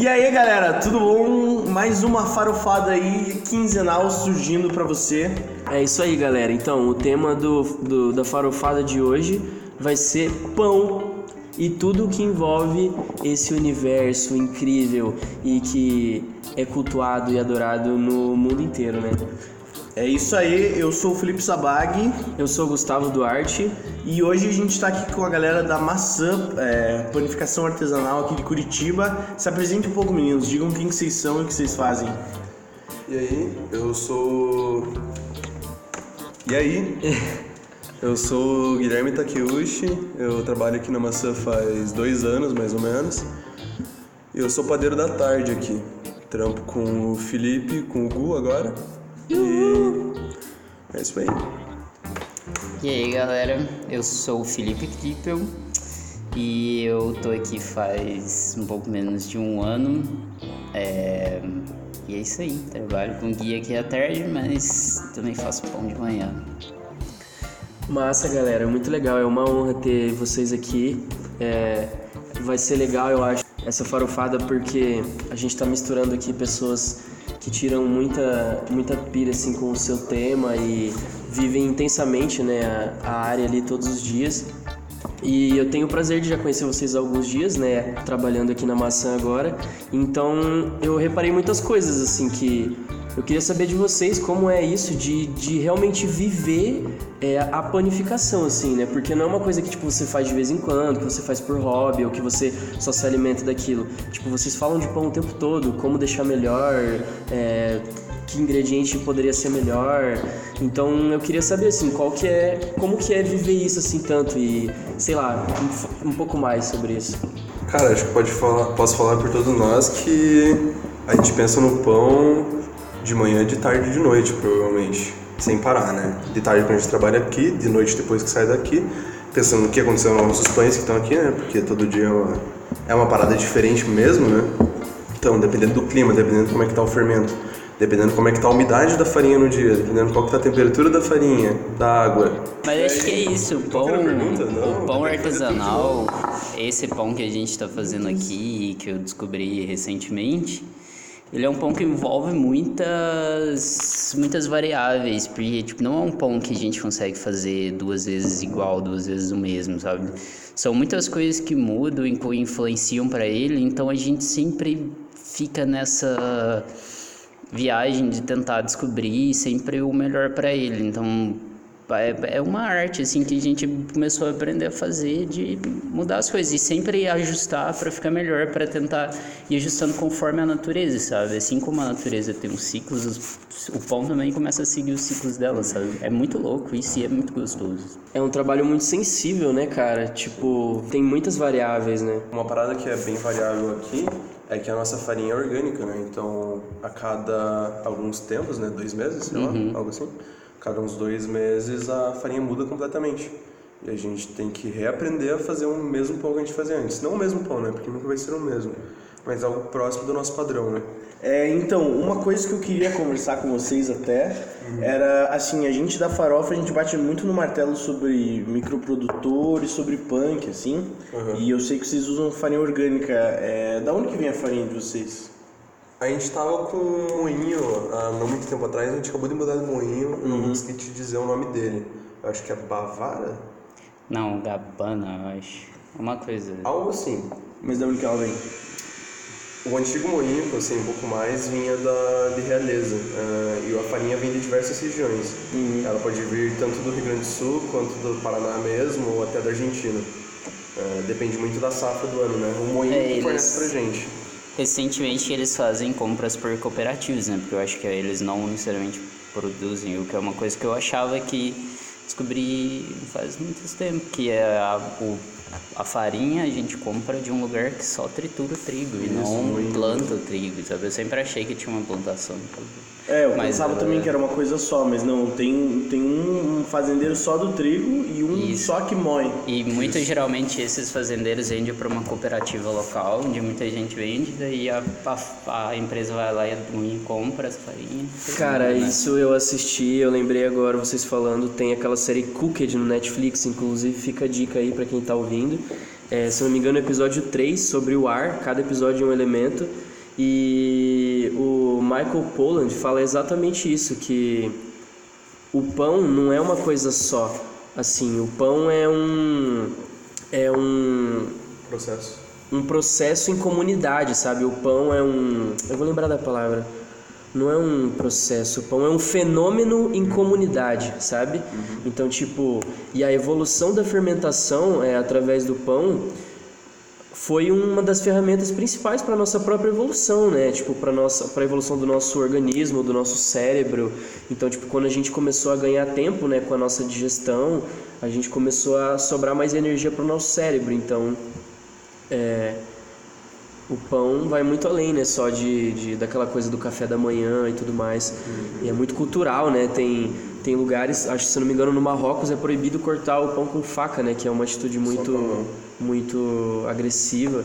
E aí, galera, tudo bom? Mais uma farofada aí quinzenal surgindo pra você. É isso aí, galera. Então, o tema do, do- da farofada de hoje vai ser pão e tudo que envolve esse universo incrível e que é cultuado e adorado no mundo inteiro, né? É isso aí, eu sou o Felipe Sabag Eu sou o Gustavo Duarte. e hoje a gente tá aqui com a galera da Maçã é, Panificação Artesanal aqui de Curitiba. Se apresente um pouco, meninos, digam quem que vocês são e o que vocês fazem. E aí, eu sou. E aí? Eu sou o Guilherme Takeuchi, eu trabalho aqui na Maçã faz dois anos, mais ou menos. E eu sou padeiro da tarde aqui. Trampo com o Felipe, com o Gu agora. E é isso aí. E aí galera, eu sou o Felipe Krippel e eu tô aqui faz um pouco menos de um ano. É, E é isso aí, trabalho com guia aqui à tarde, mas também faço pão de manhã. Massa, galera, muito legal. É uma honra ter vocês aqui. É, vai ser legal, eu acho, essa farofada porque a gente tá misturando aqui pessoas que tiram muita, muita pira assim com o seu tema e vivem intensamente, né, a, a área ali todos os dias. E eu tenho o prazer de já conhecer vocês há alguns dias, né, trabalhando aqui na maçã agora. Então, eu reparei muitas coisas assim que eu queria saber de vocês como é isso de, de realmente viver é, a panificação, assim, né? Porque não é uma coisa que tipo, você faz de vez em quando, que você faz por hobby, ou que você só se alimenta daquilo. Tipo, vocês falam de pão o tempo todo, como deixar melhor, é, que ingrediente poderia ser melhor. Então eu queria saber assim, qual que é, como que é viver isso assim tanto e, sei lá, um, um pouco mais sobre isso. Cara, acho que pode falar, posso falar por todos nós que a gente pensa no pão de manhã, de tarde e de noite, provavelmente. Sem parar, né? De tarde quando a gente trabalha aqui, de noite depois que sai daqui, pensando no que aconteceu nos nossos pães que estão aqui, né? Porque todo dia é uma, é uma parada diferente mesmo, né? Então, dependendo do clima, dependendo de como é que tá o fermento, dependendo como é que tá a umidade da farinha no dia, dependendo qual que tá a temperatura da farinha, da água. Mas acho que é isso, o pão? Não, o pão artesanal, esse pão que a gente está fazendo aqui, que eu descobri recentemente, ele é um pão que envolve muitas muitas variáveis, porque tipo, não é um pão que a gente consegue fazer duas vezes igual, duas vezes o mesmo, sabe? São muitas coisas que mudam e influenciam para ele, então a gente sempre fica nessa viagem de tentar descobrir sempre o melhor para ele. Então é, é uma arte assim que a gente começou a aprender a fazer de mudar as coisas e sempre ajustar para ficar melhor, para tentar ir ajustando conforme a natureza, sabe? Assim como a natureza tem os ciclos, os- o pão também começa a seguir os ciclos dela, sabe? É muito louco isso e é muito gostoso. É um trabalho muito sensível, né, cara? Tipo, tem muitas variáveis, né? Uma parada que é bem variável aqui é que a nossa farinha é orgânica, né? Então, a cada alguns tempos, né? Dois meses, sei lá, algo assim. Cada uns dois meses a farinha muda completamente. E a gente tem que reaprender a fazer o mesmo pão que a gente fazia antes. Não o mesmo pão, né? Porque nunca vai ser o mesmo. Mas algo próximo do nosso padrão, né? É, então, uma coisa que eu queria conversar com vocês até era assim, a gente da farofa, a gente bate muito no martelo sobre microprodutores, sobre punk, assim. E eu sei que vocês usam farinha orgânica. É, da onde que vem a farinha de vocês? A gente tava com um moinho há não muito tempo atrás, a gente acabou de mudar de moinho, eu não consegui te dizer o nome dele. Eu acho que é Bavara? Não, Gabbana, eu acho. Uma coisa. Algo assim. Mas da onde que ela vem? O antigo moinho, que eu sei um pouco mais, vinha da, de Realeza. ah, e a farinha vem de diversas regiões. Ela pode vir tanto do Rio Grande do Sul, quanto do Paraná mesmo, ou até da Argentina. Ah, depende muito da safra do ano, né? O moinho É, que eles- fornece pra gente. Recentemente eles fazem compras por cooperativas, né? Porque eu acho que eles não necessariamente produzem, o que é uma coisa que eu achava que descobri faz muito tempo, que é a, o, a farinha a gente compra de um lugar que só tritura o trigo e não planta o trigo, sabe? Eu sempre achei que tinha uma plantação. É, eu Mas pensava ela- também que era uma coisa só, mas não, tem, tem um, fazendeiro só do trigo e um Isso. só que moe. E muito geralmente esses fazendeiros vendem para uma cooperativa local, onde muita gente vende, daí a, a, a empresa vai lá e compra essa farinha. Cara, né? isso eu assisti, eu lembrei agora vocês falando, tem aquela série Cooked no Netflix, inclusive fica a dica aí pra quem tá ouvindo. É, se não me engano, episódio 3 sobre o ar, cada episódio é um elemento. E o Michael Pollan fala exatamente isso, que o pão não é uma coisa só. Assim, o pão é um é um Processo. um processo em comunidade, sabe? O pão é um. Eu vou lembrar da palavra. Não é um processo, pão é um fenômeno em comunidade, sabe? Então, tipo, e a evolução da fermentação é através do pão foi uma das ferramentas principais para nossa própria evolução, né? Tipo, para nossa para a evolução do nosso organismo, do nosso cérebro. Então, tipo, quando a gente começou a ganhar tempo, né, com a nossa digestão, a gente começou a sobrar mais energia para o nosso cérebro. Então, é, o pão vai muito além, né? Só de, de daquela coisa do café da manhã e tudo mais. E é muito cultural, né? Tem, tem lugares, acho que se não me engano, no Marrocos é proibido cortar o pão com faca, né? Que é uma atitude muito, muito agressiva.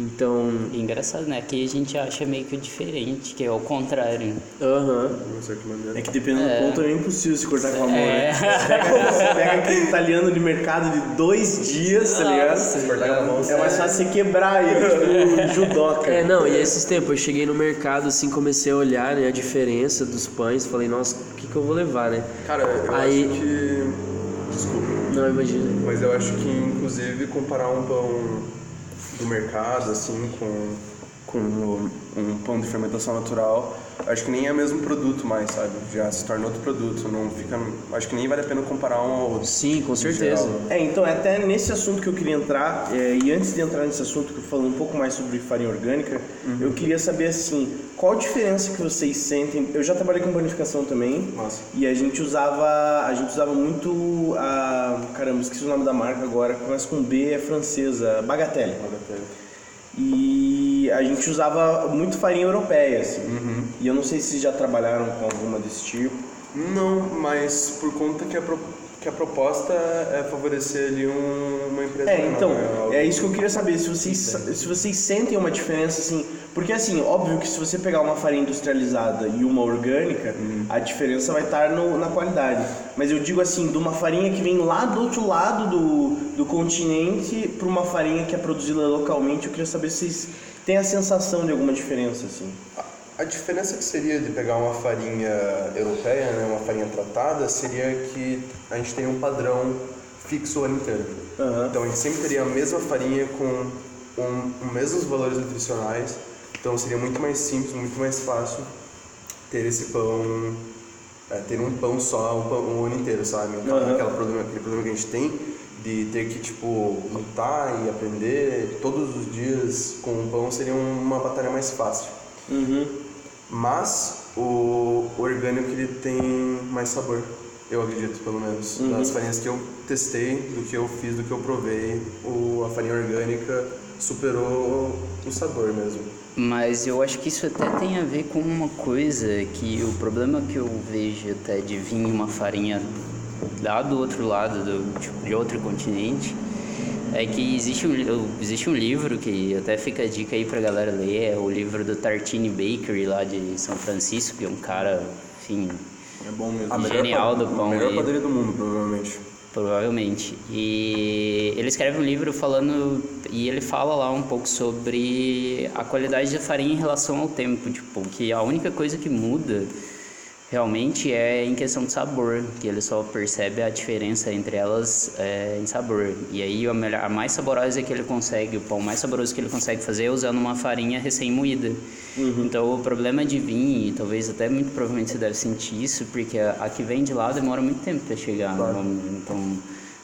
Então, engraçado, né? Aqui a gente acha meio que diferente, que é o contrário. aham. De uma certa maneira. É que dependendo do ponto é impossível se cortar com a mão, É. né? Você pega, pega aquele italiano de mercado de dois dias, tá ligado? Se cortar com a mão, É mais fácil você quebrar ele, tipo judoca. É, não, e esses tempos eu cheguei no mercado assim, comecei a olhar né, a diferença dos pães, falei, nossa, o que, que eu vou levar, né? Cara, eu Aí- acho que. Desculpa. Não, imagina. Mas eu acho que, inclusive, comparar um pão do mercado, assim, com, com o- um pão de fermentação natural, acho que nem é o mesmo produto mais, sabe? Já se torna outro produto. Não fica. Acho que nem vale a pena comparar um ao outro. Sim, com certeza. geral. É, então é até nesse assunto que eu queria entrar, é, e antes de entrar nesse assunto, que eu falo um pouco mais sobre farinha orgânica, eu queria saber assim, qual a diferença que vocês sentem? Eu já trabalhei com panificação também, Massa. e a gente usava, a gente usava muito a, caramba, esqueci o nome da marca agora, começa com B, é francesa, Bagatelle. E a gente usava muito farinha europeia, assim. E eu não sei se já trabalharam com alguma desse tipo. Não, mas por conta que a, pro- que a proposta é favorecer ali um- uma empresa. É, então, né? É isso que eu queria saber, se vocês, se vocês sentem uma diferença, assim, porque assim, óbvio que se você pegar uma farinha industrializada e uma orgânica, a diferença vai estar no- na qualidade. Mas eu digo assim, de uma farinha que vem lá do outro lado do, do continente para uma farinha que é produzida localmente, eu queria saber se vocês têm a sensação de alguma diferença, assim. A- diferença que seria de pegar uma farinha europeia, né, uma farinha tratada, seria que a gente tem um padrão fixo o ano inteiro. Aham. Então a gente sempre teria a mesma farinha com um, os mesmos valores nutricionais. Então seria muito mais simples, muito mais fácil ter esse pão, é, ter um pão só o, pão, o ano inteiro, sabe? Então Aham. aquela problema, aquele problema que a gente tem de ter que tipo lutar e aprender todos os dias com o pão seria uma batalha mais fácil. Uhum. Mas o orgânico ele tem mais sabor, eu acredito, pelo menos. Das farinhas que eu testei, do que eu fiz, do que eu provei, o, a farinha orgânica superou o sabor mesmo. Mas eu acho que isso até tem a ver com uma coisa que o problema que eu vejo até de vir uma farinha lá do outro lado, do, tipo, de outro continente, é que existe um, existe um livro que até fica a dica aí pra galera ler, é o livro do Tartini Bakery lá de São Francisco, que é um cara, enfim, É bom mesmo. A melhor Genial pa- do pão A melhor padaria do mundo, provavelmente. Provavelmente. E ele escreve um livro falando e ele fala lá um pouco sobre a qualidade da farinha em relação ao tempo, tipo, que a única coisa que muda realmente é em questão de sabor, que ele só percebe a diferença entre elas é, em sabor. E aí a, melhor, a mais saborosa que ele consegue, o pão mais saboroso que ele consegue fazer é usando uma farinha recém-moída. Então o problema de vir, e talvez até muito provavelmente você deve sentir isso, porque a, a que vem de lá demora muito tempo para chegar. Então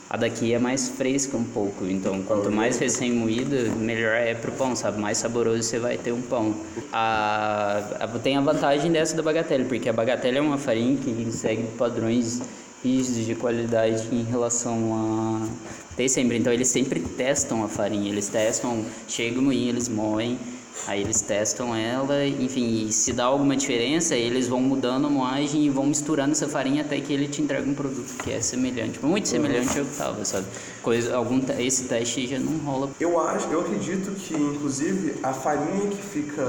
a daqui é mais fresca um pouco. Então quanto mais recém-moída, melhor é pro pão, sabe? Mais saboroso você vai ter um pão. A, a- tem a vantagem dessa da bagatelle, porque a bagatelle é uma farinha que segue padrões rígidos de qualidade em relação a ter sempre. Então eles sempre testam a farinha, eles testam, chega o moinho, eles moem, aí eles testam ela, enfim, e se dá alguma diferença, eles vão mudando a moagem e vão misturando essa farinha até que ele te entrega um produto que é semelhante, muito semelhante ao que tava, sabe? Coisa, algum, esse teste já não rola. Eu acho, eu acredito que inclusive a farinha que fica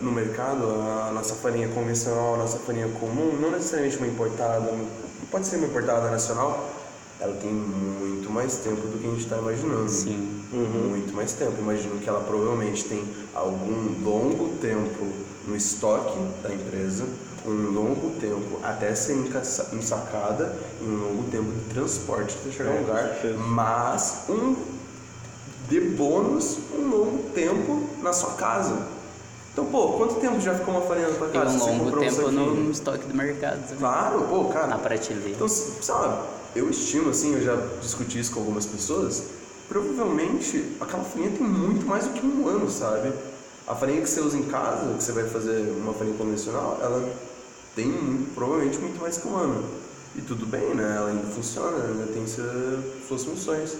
no mercado, a nossa farinha convencional, a nossa farinha comum, não necessariamente uma importada, pode ser uma importada nacional, ela tem muito mais tempo do que a gente está imaginando. Sim. Muito mais tempo. Imagino que ela provavelmente tem algum longo tempo no estoque da empresa, um longo tempo até ser ensacada e um longo tempo de transporte até chegar É, no lugar, mas um de bônus um longo tempo na sua casa. Então, pô, quanto tempo já ficou uma farinha na tua casa? um Você longo tempo no estoque do mercado também. Claro, pô, cara. Na prateleira. Então, sabe, eu estimo, assim, eu já discuti isso com algumas pessoas, provavelmente aquela farinha tem muito mais do que um ano, sabe? A farinha que você usa em casa, que você vai fazer uma farinha convencional, ela tem provavelmente muito mais que um ano. E tudo bem, né? Ela ainda funciona, ainda tem suas funções.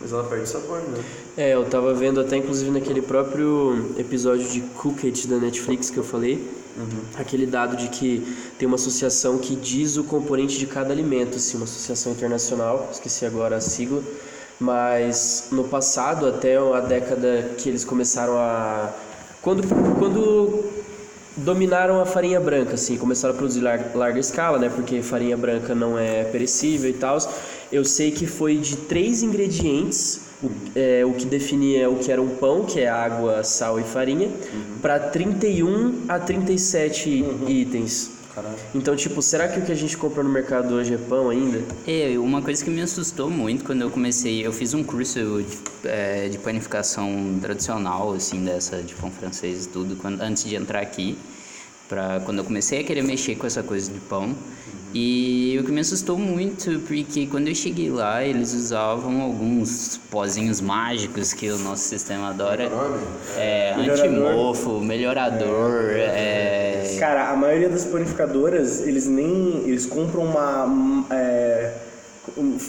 Mas ela perde sabor, né? É, eu tava vendo até inclusive naquele próprio episódio de Cooked da Netflix que eu falei, aquele dado de que tem uma associação que diz o componente de cada alimento, assim, uma associação internacional, esqueci agora a sigla, mas no passado, até a década que eles começaram a. Quando, quando dominaram a farinha branca, assim, começaram a produzir lar- larga escala, né? Porque farinha branca não é perecível e tal. Eu sei que foi de três ingredientes, o, é, o que definia o que era um pão, que é água, sal e farinha, para 31 a 37 itens. Caralho. Então, tipo, será que o que a gente compra no mercado hoje é pão ainda? É, uma coisa que me assustou muito quando eu comecei, eu fiz um curso de, é, de panificação tradicional, assim, dessa, de pão francês e tudo, quando, antes de entrar aqui, pra, quando eu comecei a querer mexer com essa coisa de pão. E o que me assustou muito, porque quando eu cheguei lá, eles usavam alguns pozinhos mágicos que o nosso sistema adora. Nome? É, Melhorador. antimofo, melhorador, é... Cara, a maioria das panificadoras, eles nem. Eles compram uma. é,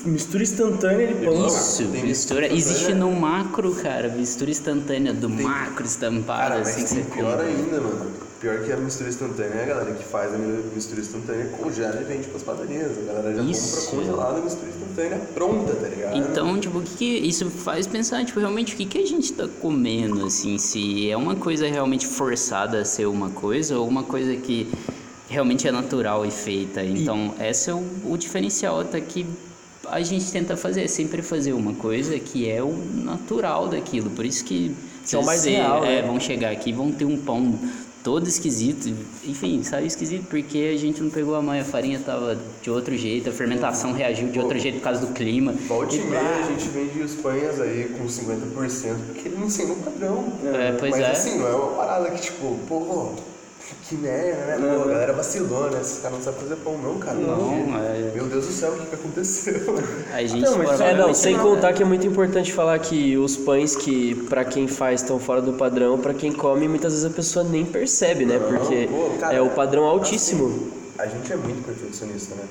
mistura instantânea de pão. Isso, tem mistura. Existe no macro, cara, mistura instantânea do macro estampado, Cara, mas assim que tem você pior compra. ainda, mano. Pior que a mistura instantânea é a galera que faz a mistura instantânea, congela e vende pras padarias. A galera já Isso. compra congelada a mistura instantânea pronta, tá ligado? Então, tipo, o que, que isso faz pensar, tipo, realmente o que, que a gente tá comendo, assim, se é uma coisa realmente forçada a ser uma coisa ou uma coisa que realmente é natural e feita. Então, esse é o, o diferencial até que a gente tenta fazer, é sempre fazer uma coisa que é o natural daquilo. Por isso que, Que é mais você- real, é, né? vão chegar aqui e vão ter um pão todo esquisito, enfim, sabe esquisito porque a gente não pegou a mãe, a farinha tava de outro jeito, a fermentação reagiu de outro jeito por causa do clima. Volta e E meia a gente vende os pães aí com 50%, porque ele não segue o padrão. É, pois Mas é. assim, não é uma parada que tipo, pô, que merda, né? Pô, a galera vacilou, né? Esses caras não sabem fazer pão, não, cara. Não, é- Meu Deus do céu, o que, que aconteceu? A gente Não, mas- É, não, sem não- contar que é muito importante falar que os pães que pra quem faz estão fora do padrão, pra quem come, muitas vezes a pessoa nem percebe, né? Não, Porque pô, cara, é o padrão assim, altíssimo. a gente é muito perfeccionista, né?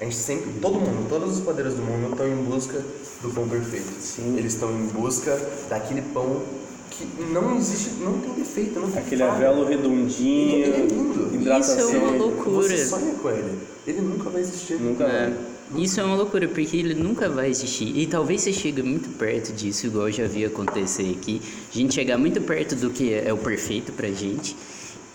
A gente sempre, todo mundo, todos os padeiros do mundo estão em busca do pão perfeito. Sim. Eles estão em busca daquele pão que não existe, não tem defeito, não tem Aquele falha. avelo redondinho, ele é lindo. hidratação. Isso é uma loucura. Você sonha com ele. Ele nunca vai existir. Nunca É, vai. isso é uma loucura, porque ele nunca vai existir. E talvez você chegue muito perto disso, igual eu já vi acontecer aqui. A gente chegar muito perto do que é o perfeito pra gente.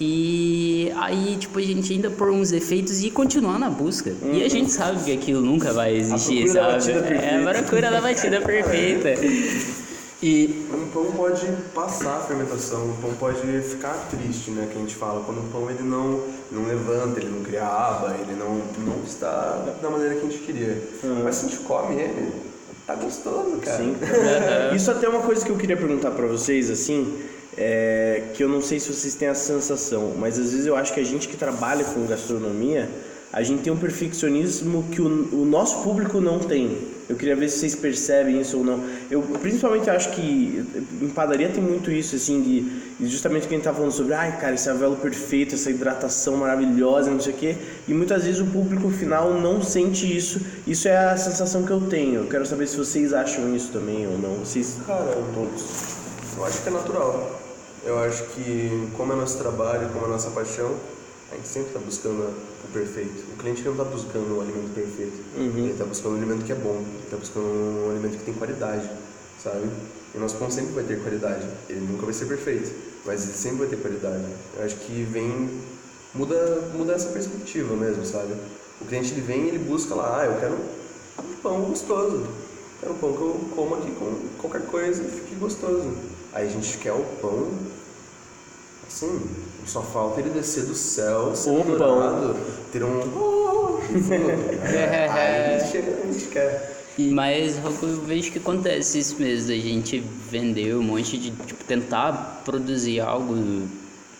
E aí, tipo, a gente ainda pôr uns defeitos e continuar na busca. E a gente sabe que aquilo nunca vai existir, sabe? É a procura da batida perfeita. E Um pão pode passar a fermentação, um pão pode ficar triste, né? Que a gente fala, quando o pão ele não, não levanta, ele não cria aba, ele não, não está da maneira que a gente queria. Mas se a gente come ele, tá gostoso, cara. Sim. Isso até é uma coisa que eu queria perguntar pra vocês, assim, é, que eu não sei se vocês têm essa sensação, mas às vezes eu acho que a gente que trabalha com gastronomia, a gente tem um perfeccionismo que o, o nosso público não tem. Eu queria ver se vocês percebem isso ou não. Eu principalmente acho que em padaria tem muito isso, assim, de justamente o que a gente tá falando sobre, ai cara, esse avelo perfeito, essa hidratação maravilhosa, não sei o quê. E muitas vezes o público final não sente isso. Isso é a sensação que eu tenho. Eu quero saber se vocês acham isso também ou não. Vocês Cara, todos. Eu acho que é natural. Eu acho que, como é nosso trabalho, como é nossa paixão, a gente sempre está buscando perfeito. O cliente não está buscando o alimento perfeito. Ele está buscando um alimento que é bom. Ele está buscando um alimento que tem qualidade, sabe? E o nosso pão sempre vai ter qualidade. Ele nunca vai ser perfeito, mas ele sempre vai ter qualidade. Eu acho que vem... Muda, muda essa perspectiva mesmo, sabe? O cliente ele vem e ele busca lá, ah, eu quero pão gostoso. Quero um pão que eu como aqui com qualquer coisa e fique gostoso. Aí a gente quer o pão, assim, só falta ele descer do céu, ser O dourado, ter um... Aí a gente, chega, a gente quer. Mas eu vejo que acontece isso mesmo, da gente vender um monte de, tipo, tentar produzir algo,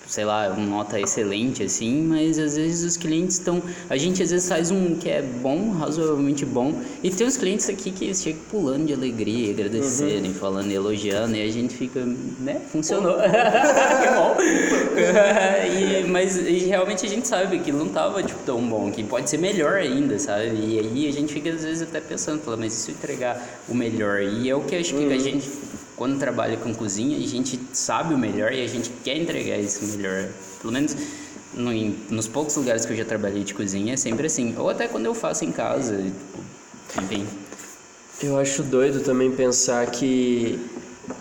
sei lá, uma nota excelente assim, mas às vezes os clientes estão, a gente às vezes faz um que é bom, razoavelmente bom, e tem uns clientes aqui que chegam pulando de alegria, agradecendo, falando, elogiando, e a gente fica, né, funcionou, que bom. e, mas e realmente a gente sabe que não tava tipo tão bom, que pode ser melhor ainda, sabe? E aí a gente fica às vezes até pensando, fala, mas e se eu entregar o melhor? E é o que eu acho que a gente quando trabalha com cozinha, a gente sabe o melhor e a gente quer entregar esse melhor. Pelo menos no, nos poucos lugares que eu já trabalhei de cozinha é sempre assim. Ou até quando eu faço em casa, tipo, enfim. Eu acho doido também pensar que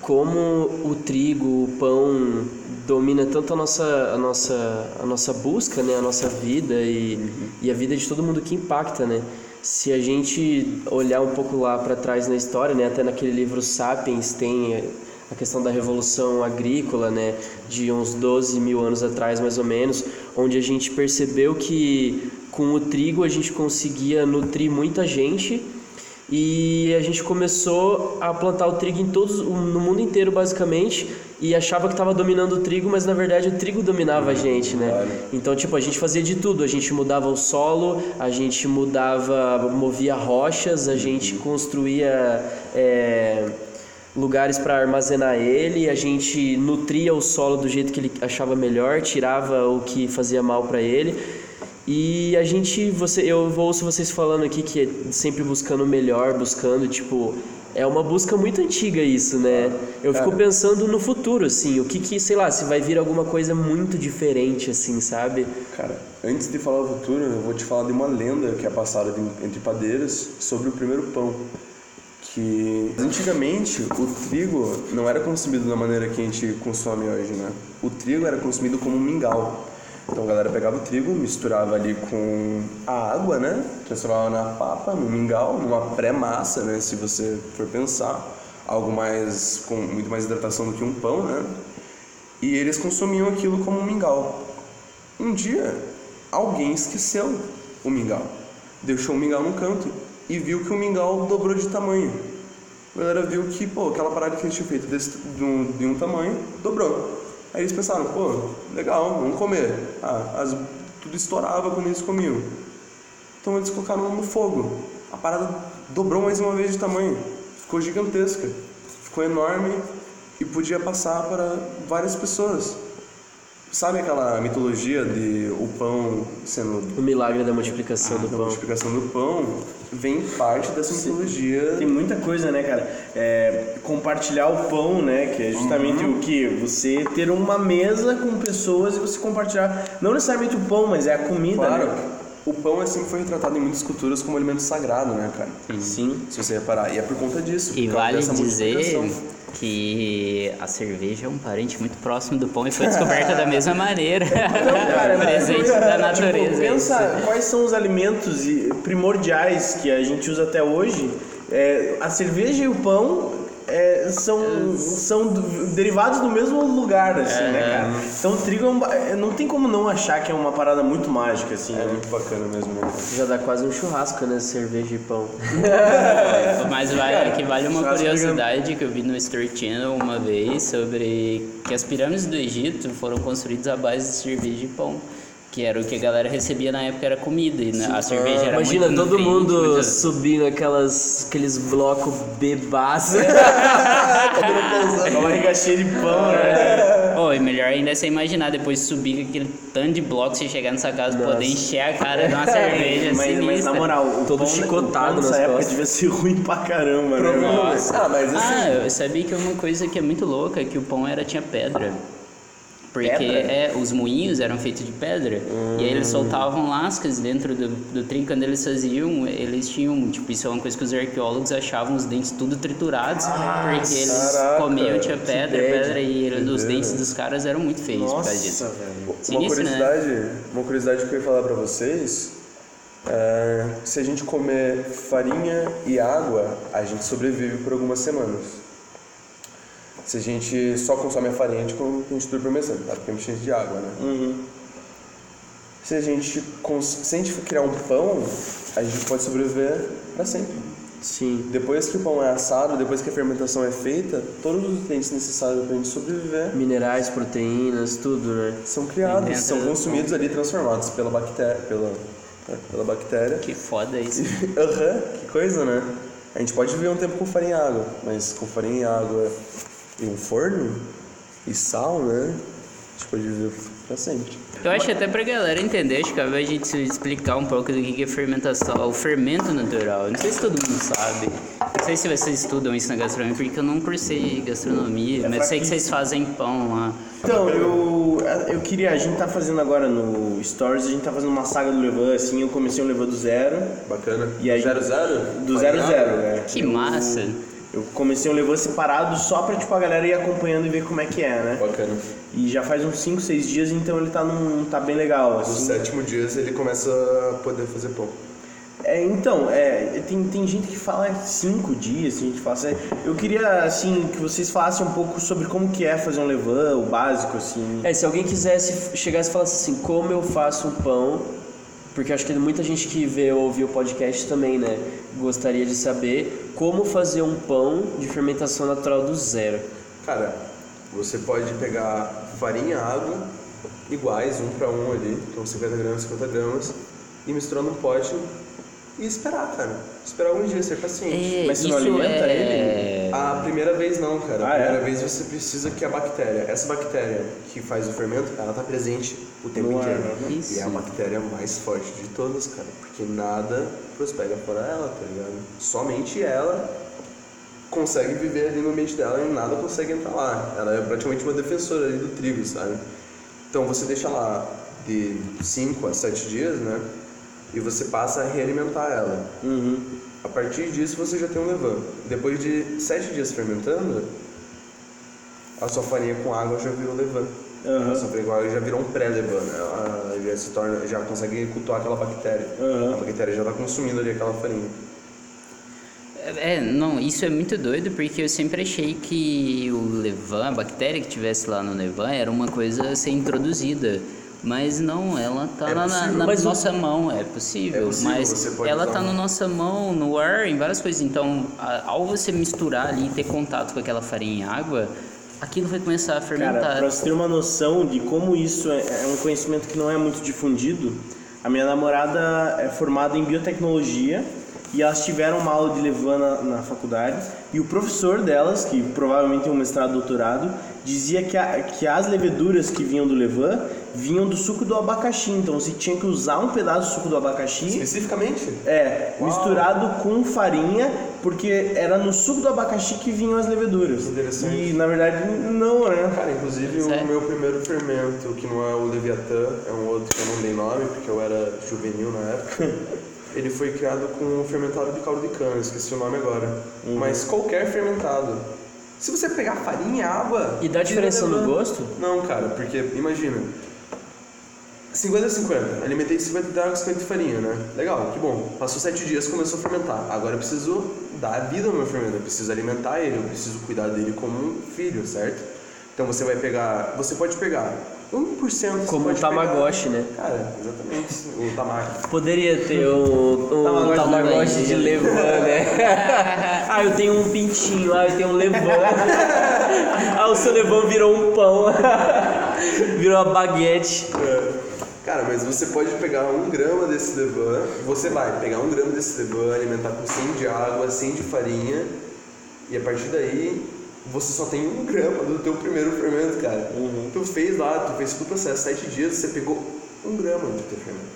como o trigo, o pão domina tanto a nossa, a nossa, a nossa busca, né, a nossa vida e, e a vida de todo mundo que impacta, né? Se a gente olhar um pouco lá para trás na história, né, até naquele livro Sapiens tem eh, a questão da revolução agrícola, né, de uns 12 mil anos atrás mais ou menos, onde a gente percebeu que com o trigo a gente conseguia nutrir muita gente e a gente começou a plantar o trigo em todos no mundo inteiro basicamente e achava que estava dominando o trigo, mas na verdade o trigo dominava a gente, né? Então tipo a gente fazia de tudo, a gente mudava o solo, a gente mudava, movia rochas, a gente construía é, lugares para armazenar ele, a gente nutria o solo do jeito que ele achava melhor, tirava o que fazia mal para ele. E a gente, você, eu ouço vocês falando aqui que é sempre buscando o melhor, buscando, tipo, é uma busca muito antiga isso, né? Eu fico pensando no futuro, assim, o que que, sei lá, se vai vir alguma coisa muito diferente, assim, sabe? Cara, antes de falar o futuro, eu vou te falar de uma lenda que é passada de- entre padeiros sobre o primeiro pão. Que antigamente o trigo não era consumido da maneira que a gente consome hoje, né? O trigo era consumido como um mingau. Então a galera pegava o trigo, misturava ali com a água, né? Transformava na papa, no mingau, numa pré-massa, né? Se você for pensar, algo mais com muito mais hidratação do que um pão, né? E eles consumiam aquilo como um mingau. Um dia, alguém esqueceu o mingau. Deixou o mingau no canto e viu que o mingau dobrou de tamanho. A galera viu que, pô, aquela parada que eles tinham feito desse, de, um, de um tamanho, dobrou. Aí eles pensaram, pô, legal, vamos comer. Ah, as- tudo estourava quando eles comiam. Então eles colocaram no fogo. A parada dobrou mais uma vez de tamanho. Ficou gigantesca. Ficou enorme e podia passar para várias pessoas. Sabe aquela mitologia de o pão sendo O milagre da multiplicação do da pão. multiplicação do pão? Vem parte dessa mitologia. Tem muita coisa, né, cara? É, compartilhar o pão, né? Que é justamente o que? Você ter uma mesa com pessoas e você compartilhar. Não necessariamente o pão, mas é a comida, Claro, né? O pão é sempre foi retratado em muitas culturas como alimento sagrado, né, cara? Sim. Se você reparar. E é por conta disso. E vale dizer que a cerveja é um parente muito próximo do pão e foi descoberta da mesma maneira. Cara, presente da natureza. Tipo, pensa quais são os alimentos primordiais que a gente usa até hoje. É, a cerveja e o pão é, são, são do- derivados do mesmo lugar, assim, né, cara? Então o trigo é um é, não tem como não achar que é uma parada muito mágica, assim, É né? muito bacana mesmo, né? Já dá quase um churrasco, né? Cerveja e pão. Mas vale, que vale uma churrasco curiosidade que eu vi no Story Channel uma vez sobre que as pirâmides do Egito foram construídas à base de cerveja e pão. Que era o que a galera recebia na época, era comida. E na- a cerveja era Imagina muito todo nutriente, mundo muito- subindo aquelas, aqueles blocos bebaço. Com a barriga cheia de pão, né? Oh, e melhor ainda é você imaginar depois subir com aquele tanto de blocos, você chegar nessa casa e poder encher a cara de uma cerveja Mas, mas na moral, o Todo pão, chicotado o pão nessa época devia ser ruim pra caramba, né? Nossa. Ah, mas assim. Ah, eu sabia que uma coisa que é muito louca é que o pão era tinha pedra. Porque é, os moinhos eram feitos de pedra. E aí eles soltavam lascas dentro do, do trigo. Quando eles faziam, eles tinham... Tipo, isso é uma coisa que os arqueólogos achavam os dentes tudo triturados. porque eles caraca, comiam, tinha pedra, bad. pedra. E eles- os dentes dos caras eram muito feios por causa disso. Nossa, velho. Uma Sinistro, né? curiosidade, uma curiosidade que eu ia falar pra vocês É, se a gente comer farinha e água, a gente sobrevive por algumas semanas. Se a gente só consome a farinha, a gente, dura por mês, tá? Porque é enche de água, né? Uhum. Se a gente cons- se a gente criar um pão, a gente pode sobreviver para sempre. Sim. Depois que o pão é assado, depois que a fermentação é feita, todos os nutrientes necessários para a gente sobreviver Minerais, proteínas, tudo, né? são criados, são do consumidos ali, transformados pela bactéria, pela, é, pela bactéria. Que foda isso. Aham, que coisa, né? A gente pode viver um tempo com farinha e água, mas com farinha e água e um forno e sal, né? A gente pode viver pra sempre. Eu acho até pra galera entender, acho que cabe a gente explicar um pouco do que que é fermentação, o fermento natural. Eu Não sei se todo mundo sabe. Não sei se vocês estudam isso na gastronomia, porque eu não cursei gastronomia, mas sei que vocês fazem pão lá. Então, eu, eu queria. A gente tá fazendo agora no Stories, a gente tá fazendo uma saga do Levan, assim. Eu comecei um Levan do zero. Bacana. E aí- Zero zero? Do zero zero, é. Que massa! Eu comecei um Levan separado só pra, tipo, a galera ir acompanhando e ver como é que é, né? Bacana. E já faz uns 5, 6 dias, então ele tá, num, tá bem legal, No assim. sétimo dia ele começa a poder fazer pão. É, então, é, tem, tem gente que fala cinco dias, tem gente que fala assim, Eu queria, assim, que vocês falassem um pouco sobre como que é fazer um levan, o básico, assim. É, se alguém quisesse chegasse e falasse assim, como eu faço um pão, porque acho que muita gente que vê ou ouve o podcast também, né? Gostaria de saber como fazer um pão de fermentação natural do zero. Cara, você pode pegar farinha água iguais, um para um ali, então 50 gramas, 50 gramas, e misturar num pote e esperar, cara. Esperar alguns dias, ser paciente. É, Mas você não isso alimenta é... A primeira vez não, cara. A Ah, é? primeira vez você precisa que a bactéria, essa bactéria que faz o fermento, ela tá presente o tempo inteiro. né? E Isso. é a bactéria mais forte de todas, cara. Porque nada prospera fora ela, tá ligado? Somente ela consegue viver ali no ambiente dela e nada consegue entrar lá. Ela é praticamente uma defensora ali do trigo, sabe? Então você deixa lá de 5 a 7 dias, né? E você passa a realimentar ela. Uhum. A partir disso você já tem um levain. Depois de 7 dias fermentando, a sua farinha com água já virou levain. Aham. A sua farinha com água já virou um pré-levain, né? Ela já se torna, já consegue cultuar aquela bactéria. Aham. A bactéria já está consumindo ali aquela farinha. É, não, isso é muito doido porque eu sempre achei que o levain, a bactéria que tivesse lá no levain era uma coisa a ser introduzida. Mas não, ela tá É na, na- Mas o- nossa mão, é possível, É possível, mas ela tá na nossa mão, no ar, em várias coisas. Então, a- ao você misturar ali e ter contato com aquela farinha e água, aquilo vai começar a fermentar. Cara, pra você ter uma noção de como isso é, é um conhecimento que não é muito difundido, a minha namorada é formada em biotecnologia e elas tiveram uma aula de Levan na, na faculdade e o professor delas, que provavelmente tem um mestrado doutorado, dizia que, a- que as leveduras que vinham do Levan vinham do suco do abacaxi, então você tinha que usar um pedaço do suco do abacaxi Especificamente? é, misturado com farinha, porque era no suco do abacaxi que vinham as leveduras. Interessante. E na verdade não, né? Cara, inclusive Sério? o meu primeiro fermento, que não é o Leviatã, é um outro que eu não dei nome, porque eu era juvenil na época. Ele foi criado com fermentado de caldo de cana, esqueci o nome agora. Mas qualquer fermentado. Se você pegar farinha e água. E dá diferença no gosto? Não, cara, porque imagina. 50 a 50. Alimentei 50 de água, 50 de farinha, né? Legal, que bom. Passou 7 dias, começou a fermentar. Agora eu preciso dar vida ao meu fermento, eu preciso alimentar ele, eu preciso cuidar dele como um filho, certo? Então você vai pegar. Você pode pegar 1%. você Como um Tamagotchi, pegar- né? Cara, exatamente. O tamagotchi. Poderia ter um, um Tamagotchi tamagotchi de de levan, né? ah, eu tenho um pintinho, ah, eu tenho um levan. ah, o seu levan virou um pão. virou uma baguete. Cara, mas você pode pegar um grama desse levan, você vai pegar um grama desse levan, alimentar com 100 de água, 100 de farinha, e a partir daí você só tem um grama do teu primeiro fermento, cara. Tu fez lá, tu fez todo o processo, 7 dias, você pegou um grama do teu fermento.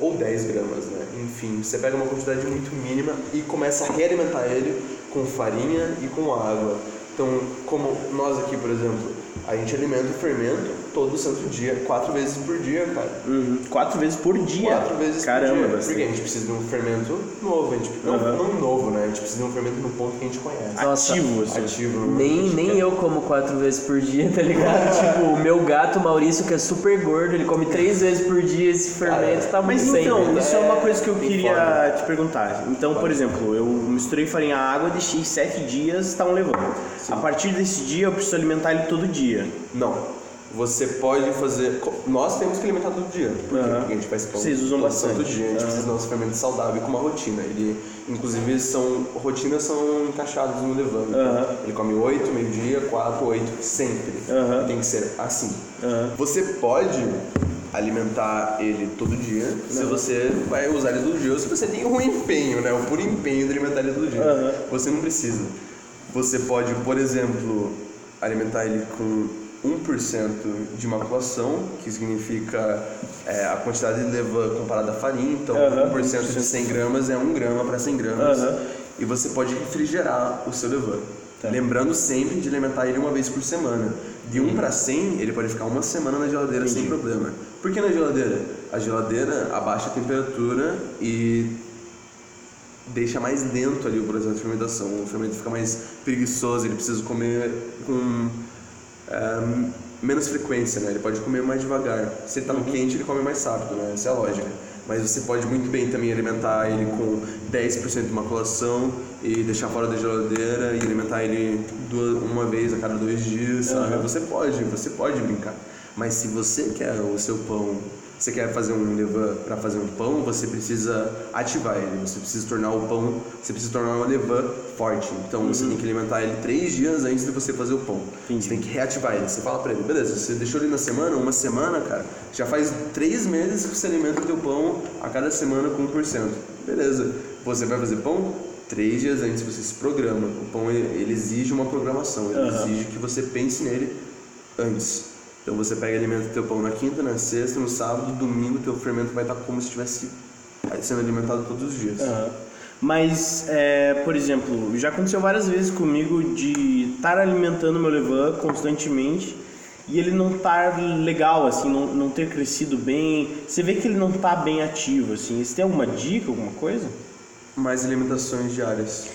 Ou 10 gramas, né? Enfim, você pega uma quantidade muito mínima e começa a realimentar ele com farinha e com água. Então, como nós aqui, por exemplo, a gente alimenta o fermento todo santo dia, quatro vezes por dia, cara. Uhum. Quatro vezes por dia. Quatro vezes Caramba, por dia. bastante. Porque a gente precisa de um fermento novo, a gente, não, Aham. não novo, né? A gente precisa de um fermento no ponto que a gente conhece. Nossa, Ativo, assim. Ativo. Nem, nem eu como quatro vezes por dia, tá ligado? tipo, o meu gato Maurício, que é super gordo, ele come três vezes por dia esse fermento, tá muito Mas sem, então, né? isso é uma coisa que eu tem queria te perguntar. Então, por exemplo, eu misturei farinha e água, deixei sete dias, estavam levando. A partir desse dia eu preciso alimentar ele todo dia. Não. Você pode fazer. Nós temos que alimentar todo dia. Por quê? Aham. Porque a gente faz pão Vocês usam todo bastante. santo dia. A gente precisa do nosso fermento saudável com uma rotina. Ele, inclusive, são. Rotinas são encaixadas no levando. Então, Aham. Ele come 8, meio-dia, 4, 8, sempre. Tem que ser assim. Você pode alimentar ele todo dia se você vai usar ele todo dia ou se você tem um empenho, né? O puro empenho de alimentar ele todo dia. Você não precisa. Você pode, por exemplo, alimentar ele com 1% de maculação, que significa é, a quantidade de leva comparada à farinha. Então, Aham. 1% de 100 gramas é 1 grama para 100 gramas. Aham. E você pode refrigerar o seu levain. Tá. Lembrando sempre de alimentar ele uma vez por semana. De 1 para 100, ele pode ficar uma semana na geladeira sem problema. Por que na geladeira? A geladeira abaixa a temperatura e deixa mais lento ali o processo de fermentação. O fermento fica mais preguiçoso, ele precisa comer com é, menos frequência, né? Ele pode comer mais devagar. Se ele tá no quente, ele come mais rápido, né? Essa é a lógica. Mas você pode muito bem também alimentar ele com 10% de maculação e deixar fora da geladeira e alimentar ele duas, uma vez a cada dois dias, sabe? Você pode, você pode brincar. Mas se você quer o seu pão, você quer fazer um levain para fazer um pão, você precisa ativar ele, você precisa tornar o pão, você precisa tornar o levain forte. Então você tem que alimentar ele três dias antes de você fazer o pão. Entendi. Você tem que reativar ele. Você fala pra ele, beleza, você deixou ele na semana, uma semana, cara, já faz três meses que você alimenta o teu pão a cada semana com 1%. Beleza. Você vai fazer pão? Três dias antes você se programa. O pão ele, ele exige uma programação, ele Aham. exige que você pense nele antes. Então você pega e alimenta o teu pão na quinta, na sexta, no sábado, domingo, teu fermento vai estar como se estivesse sendo alimentado todos os dias. Aham. Mas, é, por exemplo, já aconteceu várias vezes comigo de estar alimentando meu levain constantemente e ele não estar legal, assim, não, não ter crescido bem. Você vê que ele não está bem ativo, assim. Você tem alguma dica, alguma coisa? Mais alimentações diárias.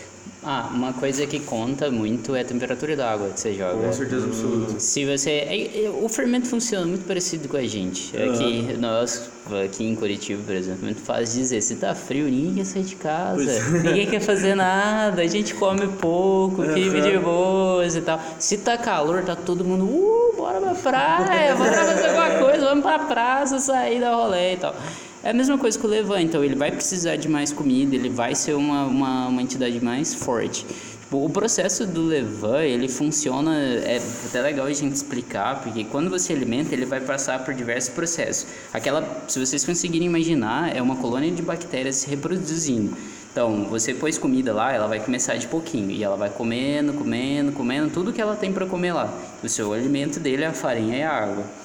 Ah, uma coisa que conta muito é a temperatura da água que você joga. Com certeza absoluta. Se você. é- é- o fermento funciona muito parecido com a gente. Aqui, nós, aqui em Curitiba, por exemplo, é muito fácil dizer: se tá frio, ninguém sair de casa, Pois. ninguém quer fazer nada, a gente come pouco, vive de boas e tal. Se tá calor, tá todo mundo, uh, bora pra praia, bora fazer alguma coisa, vamos pra praça, sair da rolê e tal. É a mesma coisa com o Levan, então ele vai precisar de mais comida, ele vai ser uma, uma, uma entidade mais forte. Tipo, o processo do Levan, ele funciona, é até legal a gente explicar, porque quando você alimenta, ele vai passar por diversos processos. Aquela, se vocês conseguirem imaginar, é uma colônia de bactérias se reproduzindo. Então, você pôs comida lá, ela vai começar de pouquinho, e ela vai comendo, comendo, comendo, tudo que ela tem para comer lá. O seu alimento dele é a farinha e a água.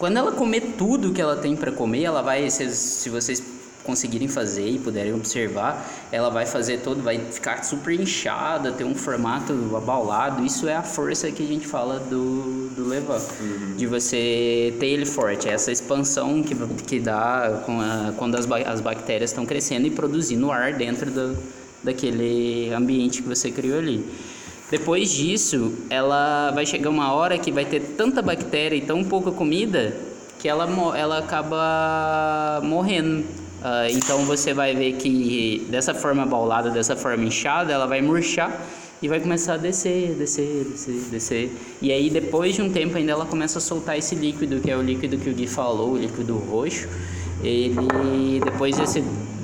Quando ela comer tudo que ela tem para comer, ela vai, se, se vocês conseguirem fazer e puderem observar, ela vai fazer todo, vai ficar super inchada, ter um formato abaulado. Isso é a força que a gente fala do, do levan, de você ter ele forte, é essa expansão que, que dá a- quando as, as bactérias estão crescendo e produzindo ar dentro do, daquele ambiente que você criou ali. Depois disso, ela vai chegar uma hora que vai ter tanta bactéria e tão pouca comida que ela, ela acaba morrendo. Ah, então você vai ver que dessa forma baulada, dessa forma inchada, ela vai murchar e vai começar a descer, descer, descer, descer. E aí depois de um tempo ainda ela começa a soltar esse líquido, que é o líquido que o Gui falou, o líquido roxo. Ele depois desse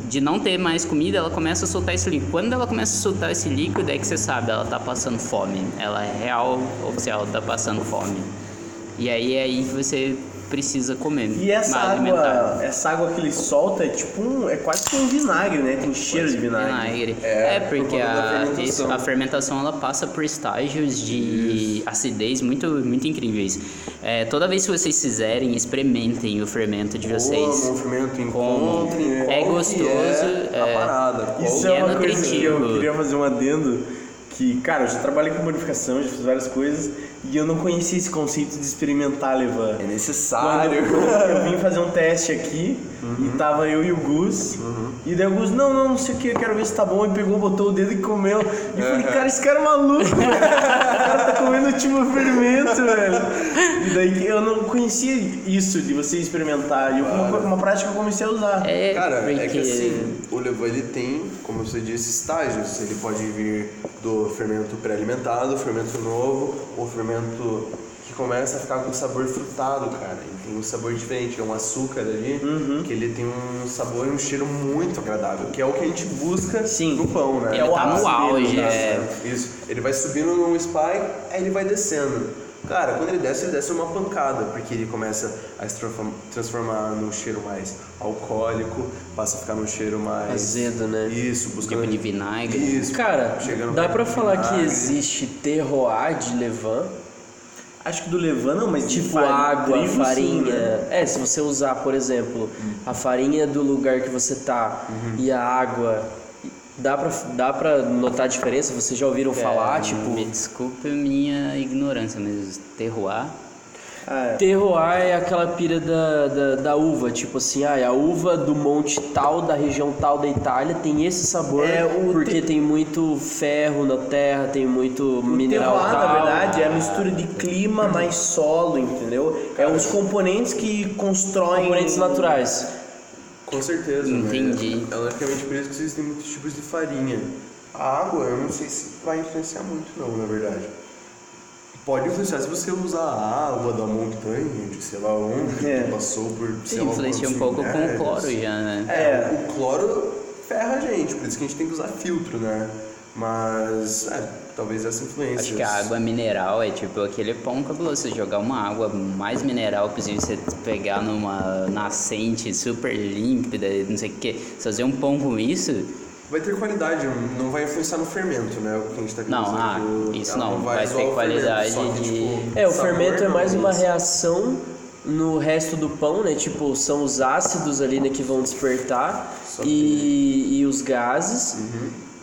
de não ter mais comida, ela começa a soltar esse líquido. Quando ela começa a soltar esse líquido, é que você sabe, ela tá passando fome. Ela é real, oficial, tá passando fome. E aí é aí você precisa comer. E essa mais alimentar. água, essa água que ele solta é tipo um, é quase que um vinagre, né? Tem cheiro de vinagre. Vinagre. É, É, por porque da a, fermentação. isso- a fermentação ela passa por estágios de acidez muito, muito incríveis. É, toda vez que vocês fizerem, experimentem o fermento de vocês. Fermento, Comam. encontrem É gostoso, é a é. parada. Isso é é uma coisa que eu nutritivo. queria fazer um adendo. Que, cara, eu já trabalhei com modificação, já fiz várias coisas. E eu não conhecia esse conceito de experimentar Levan. É Quando necessário. eu, eu vim fazer um teste aqui e tava eu e o Gus. E daí o Gus, não, não, não sei o que, eu quero ver se tá bom. E pegou, botou o dedo e comeu. E eu falei, cara, esse cara é maluco. velho. o cara tá comendo tipo fermento, velho. E daí eu não conhecia isso de você experimentar. E eu, uma, uma prática que eu comecei a usar. É, Cara, porque... é que assim, o levain ele tem, como você disse, estágios. Ele pode vir do fermento pré-alimentado, fermento novo, ou fermento que começa a ficar com sabor frutado, cara. Ele tem um sabor diferente, é um açúcar ali, que ele tem um sabor e um cheiro muito agradável, que é o que a gente busca Sim. no pão, né? É o tá no auge, tá- é. Isso. Ele vai subindo num spike, aí ele vai descendo. Cara, quando ele desce, ele desce uma pancada, porque ele começa a se transform- transformar num cheiro mais alcoólico, passa a ficar num cheiro mais Azedo, né? Isso, buscando Tipo de vinagre. Isso. Cara, chegando dá pra falar que vinagre. existe terroir de levan? Acho que do Levan não, mas Tipo água, trigo, sim, farinha. né? É, se você usar, por exemplo, a farinha do lugar que você tá e a água, dá pra, dá pra notar a diferença? Vocês já ouviram falar? É, Tipo, Me desculpe a minha ignorância, mas terroir... Ah, é. terroir é aquela pira da, da, da uva. Tipo assim, ah, a uva do monte tal, da região tal da Itália tem esse sabor É, o porque te- tem muito ferro na terra, tem muito O mineral terroir, tal. na verdade, é a mistura de clima mais solo, entendeu? É os componentes que constroem... componentes naturais. Com certeza, Entendi. Né? É logicamente por isso que existem muitos tipos de farinha. A água, eu não sei se vai influenciar muito não, na verdade. Pode influenciar se você usar a água da montanha, de sei lá onde, É. que passou por sei Sim, influencia um quantos pouco com o cloro já, né? É, o cloro ferra a gente, por isso que a gente tem que usar filtro, né? Mas, é, talvez essa influência. Acho que a água mineral é tipo aquele pão cabuloso. Você jogar uma água mais mineral possível, você pegar numa nascente super límpida, não sei o que, fazer um pão com isso, Vai ter qualidade, não vai influenciar no fermento, né? O que a gente tá querendo Não, ah, que isso não, vai zoar ter o fermento, qualidade só que, de- tipo, É, o fermento é mais uma isso. reação no resto do pão, né? Tipo, são os ácidos ali né, que vão despertar que- e, e os gases.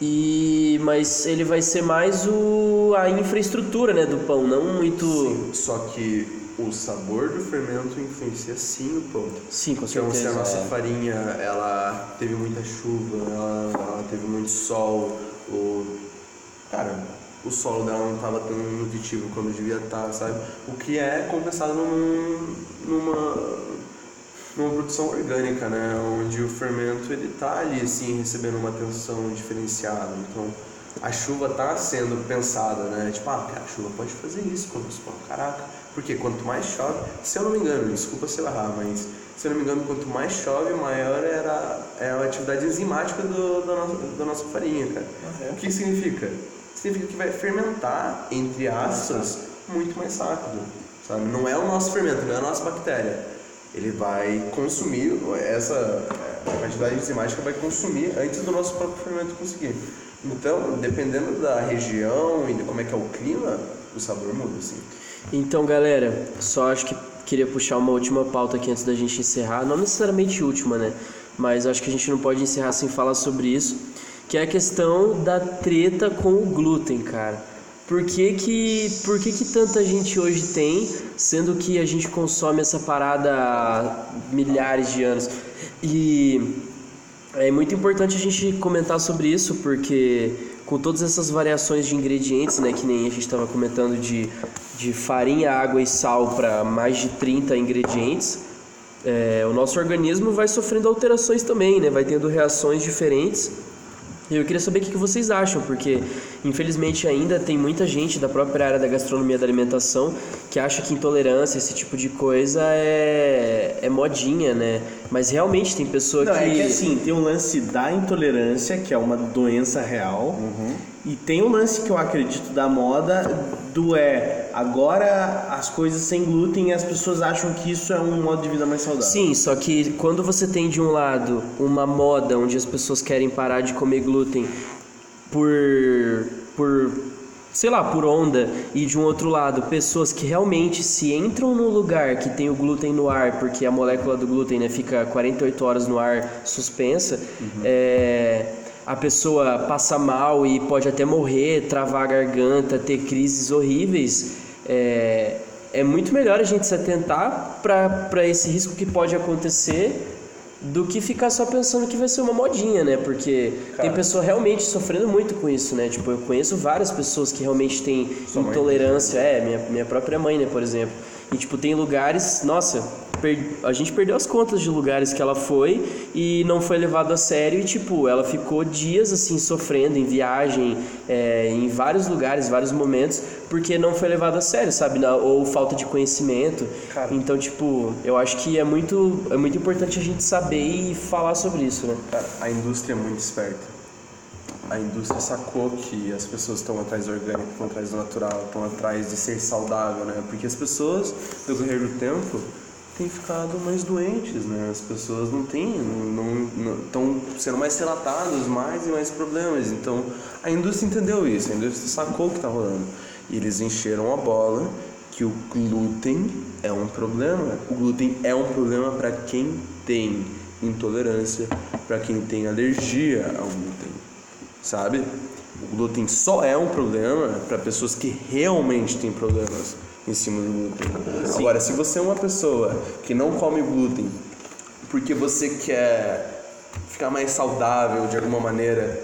E mas ele vai ser mais o a infraestrutura, né, do pão, não muito. Sim, só que o sabor do fermento influencia sim o pão. Sim, com Então, se a certeza. nossa é. farinha ela teve muita chuva, ela, ela teve muito sol, o cara, o solo dela não estava tão nutritivo como devia estar, sabe? O que é compensado num, numa numa produção orgânica, né? Onde o fermento ele tá ali assim recebendo uma atenção diferenciada. Então a chuva tá sendo pensada, né? Tipo, ah, cara, a chuva pode fazer isso quando você fala, caraca. Porque quanto mais chove, se eu não me engano, desculpa se eu errar, mas se eu não me engano, quanto mais chove, maior era é a atividade enzimática do, da, nossa, da nossa farinha, cara. O que significa? Significa que vai fermentar, entre aspas, muito mais rápido, sabe? Não é o nosso fermento, não é a nossa bactéria ele vai consumir essa quantidade enzimática vai consumir antes do nosso próprio fermento conseguir. Então, dependendo da região e de como é que é o clima, o sabor muda, assim. Então, galera, só acho que queria puxar uma última pauta aqui antes da gente encerrar, não necessariamente última, né? Mas acho que a gente não pode encerrar sem falar sobre isso, que é a questão da treta com o glúten, cara. Por que que, por que que tanta gente hoje tem, sendo que a gente consome essa parada há milhares de anos? E é muito importante a gente comentar sobre isso, porque com todas essas variações de ingredientes, né, que nem a gente estava comentando de, de farinha, água e sal para mais de 30 ingredientes, é, o nosso organismo vai sofrendo alterações também, né, vai tendo reações diferentes. E eu queria saber o que que vocês acham, porque infelizmente ainda tem muita gente da própria área da gastronomia e da alimentação que acha que intolerância, esse tipo de coisa é, é modinha, né? Mas realmente tem pessoa Não, que. é que assim, tem o lance da intolerância, que é uma doença real, e tem o lance que eu acredito da moda, do é, agora as coisas sem glúten as pessoas acham que isso é um modo de vida mais saudável. Sim, só que quando você tem de um lado uma moda onde as pessoas querem parar de comer glúten por por sei lá, por onda, e de um outro lado, pessoas que realmente se entram num lugar que tem o glúten no ar, porque a molécula do glúten né, fica 48 horas no ar suspensa, é, a pessoa passa mal e pode até morrer, travar a garganta, ter crises horríveis. é, é muito melhor a gente se atentar para esse risco que pode acontecer do que ficar só pensando que vai ser uma modinha, né? Porque tem pessoa realmente sofrendo muito com isso, né? Tipo, eu conheço várias pessoas que realmente têm intolerância. É, minha, minha própria mãe, né, por exemplo. E, tipo, tem lugares... Nossa, per- a gente perdeu as contas de lugares que ela foi e não foi levado a sério. E, tipo, ela ficou dias, assim, sofrendo em viagem, é, em vários lugares, vários momentos, porque não foi levado a sério, sabe? Na- ou falta de conhecimento. Então, tipo, eu acho que é muito, é muito importante a gente saber e falar sobre isso, né? Cara, a indústria é muito esperta. A indústria sacou que as pessoas estão atrás do orgânico, estão atrás do natural, estão atrás de ser saudável, né? Porque as pessoas, no decorrer do tempo, têm ficado mais doentes, né? As pessoas não têm, não estão sendo mais relatadas mais e mais problemas. Então, a indústria entendeu isso, a indústria sacou o que está rolando. E eles encheram a bola que o glúten é um problema. O glúten é um problema para quem tem intolerância, para quem tem alergia ao glúten, sabe? O glúten só é um problema para pessoas que realmente têm problemas em cima do glúten. Agora, se você é uma pessoa que não come glúten porque você quer ficar mais saudável de alguma maneira,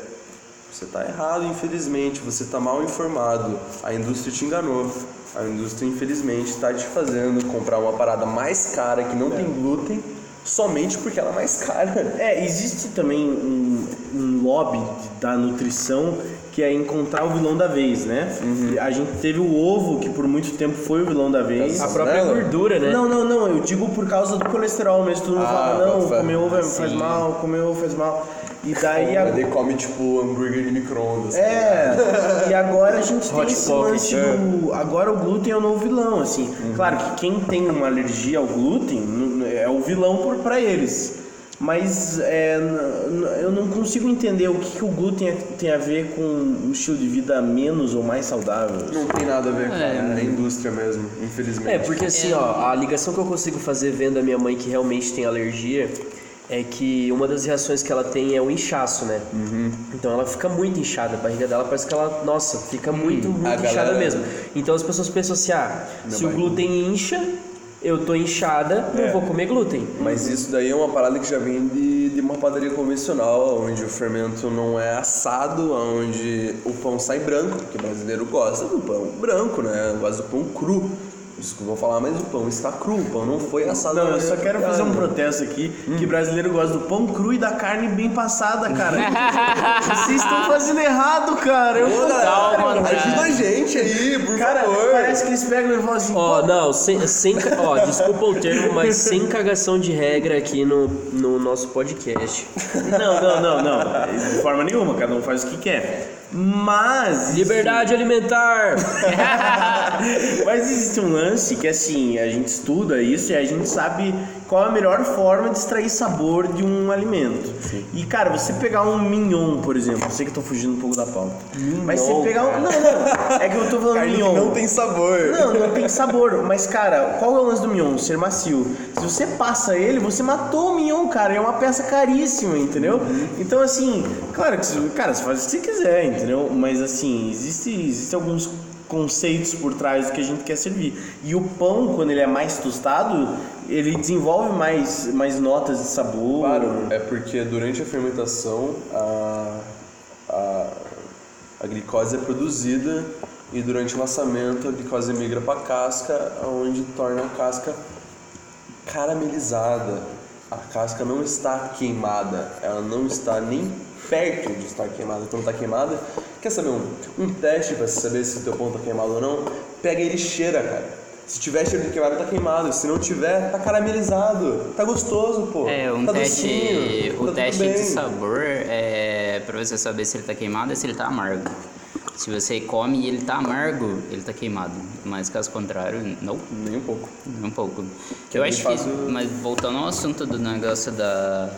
você está errado, infelizmente. Você está mal informado. A indústria te enganou. A indústria, infelizmente, está te fazendo comprar uma parada mais cara que não tem glúten somente porque ela é mais cara. É, existe também um, um lobby da nutrição que é encontrar o vilão da vez, né? A gente teve o ovo, que por muito tempo foi o vilão da vez. A própria gordura, né? Não, não, não, eu digo por causa do colesterol mesmo. Todo mundo Ah, fala, não, comer ovo é- faz mal, comer ovo faz mal. E daí a- Ele come tipo hambúrguer de micro-ondas. É, e agora a gente tem Hot esse pocket, lance do. Agora o glúten é o novo vilão, assim. Claro que quem tem uma alergia ao glúten é o vilão por, pra eles. Mas é, eu não consigo entender o que, que o glúten é- tem a ver com um estilo de vida menos ou mais saudável. Não tem nada a ver com É. a indústria mesmo, infelizmente. É, porque assim, ó, a ligação que eu consigo fazer vendo a minha mãe que realmente tem alergia é que uma das reações que ela tem é o inchaço, né? Então ela fica muito inchada, a barriga dela parece que ela, nossa, fica muito, muito a inchada galera- mesmo. Então as pessoas pensam assim, ah, se o glúten incha, eu tô inchada, não vou comer glúten. Mas isso daí é uma parada que já vem de, de uma padaria convencional, onde o fermento não é assado, onde o pão sai branco, porque o brasileiro gosta do pão branco, né? Gosta do pão cru. Desculpa falar, mas o pão está cru, o pão não foi assado. Não, eu só quero fazer um protesto aqui, que brasileiro gosta do pão cru e da carne bem passada, cara. Vocês estão fazendo errado, cara. Eu Ô, galera, ajuda a gente aí, por Cara, favor. parece que eles pegam e falam assim, Ó, não, sem, sem ó, desculpa o termo, mas sem cagação de regra aqui no, no nosso podcast. Não, não, não, não. De forma nenhuma, cada um faz o que quer. Mas. Liberdade alimentar! Mas existe um lance que assim, a gente estuda isso e a gente sabe qual a melhor forma de extrair sabor de um alimento. E cara, você pegar um mignon, por exemplo, eu sei que eu tô fugindo um pouco da pauta. mas você pegar um. Não, não. É que eu tô falando Carne que mignon. não tem sabor. Não, não tem sabor. Mas, cara, qual é o lance do mignon? Ser macio. Se você passa ele, você matou o mignon, cara. É uma peça caríssima, entendeu? Então, assim, claro que, você- cara, você faz o que você quiser, entendeu? Mas, assim, existe, existe alguns conceitos por trás do que a gente quer servir. E o pão, quando ele é mais tostado, ele desenvolve mais, mais notas de sabor. Claro, é porque durante a fermentação a, a, a glicose é produzida e durante o lançamento a glicose migra para a casca, onde torna a casca caramelizada. A casca não está queimada, ela não está nem perto de estar queimada. Quando está queimada, quer saber um, um teste para saber se o teu pão está queimado ou não? Pega ele e cheira, cara. Se tiver cheiro de queimado, tá queimado. Se não tiver, tá caramelizado. Tá gostoso, pô. É, um tá teste, docinho, tá o tudo teste de sabor é pra você saber se ele tá queimado e se ele tá amargo. Se você come e ele tá amargo, ele tá queimado. Mas caso contrário, não, Nem um pouco. nem um pouco. Que eu é bem acho fácil- que, mas voltando ao assunto do negócio da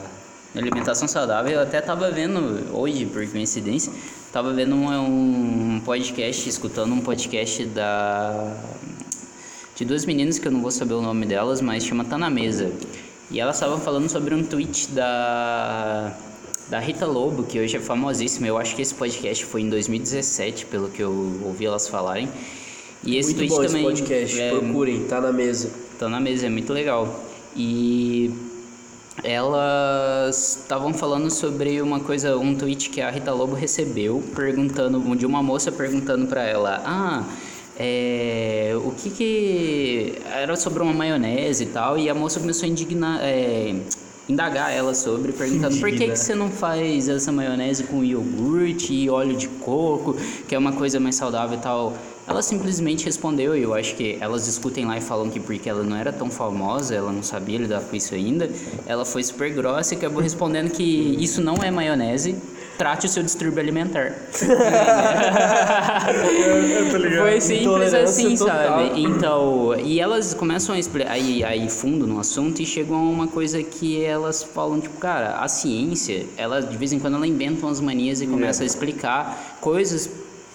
alimentação saudável, eu até tava vendo hoje, por coincidência, tava vendo um, um podcast, escutando um podcast da de duas meninas que eu não vou saber o nome delas, mas chama Tá na Mesa. E elas estavam falando sobre um tweet da da Rita Lobo, que hoje é famosíssima. Eu acho que esse podcast foi em 2017, pelo que eu ouvi elas falarem. E esse Muito tweet bom também. esse podcast. é, Procurem, tá na mesa. Tá na mesa, é muito legal. E elas estavam falando sobre uma coisa, um tweet que a Rita Lobo recebeu, perguntando, de uma moça perguntando pra ela, ah, é, o que que... Era sobre uma maionese e tal, e a moça começou a indignar... é, indagar ela sobre, perguntando por que, que você não faz essa maionese com iogurte e óleo de coco, que é uma coisa mais saudável e tal. Ela simplesmente respondeu, e eu acho que elas discutem lá e falam que porque ela não era tão famosa, ela não sabia lidar com isso ainda, ela foi super grossa e acabou respondendo que isso não é maionese, trate o seu distúrbio alimentar. Eu tô ligado. Foi simples assim, total. sabe? Então, e elas começam a explicar, aí, aí fundo no assunto e chegam a uma coisa que elas falam, tipo, cara, a ciência, ela de vez em quando ela inventa umas manias e começa a explicar coisas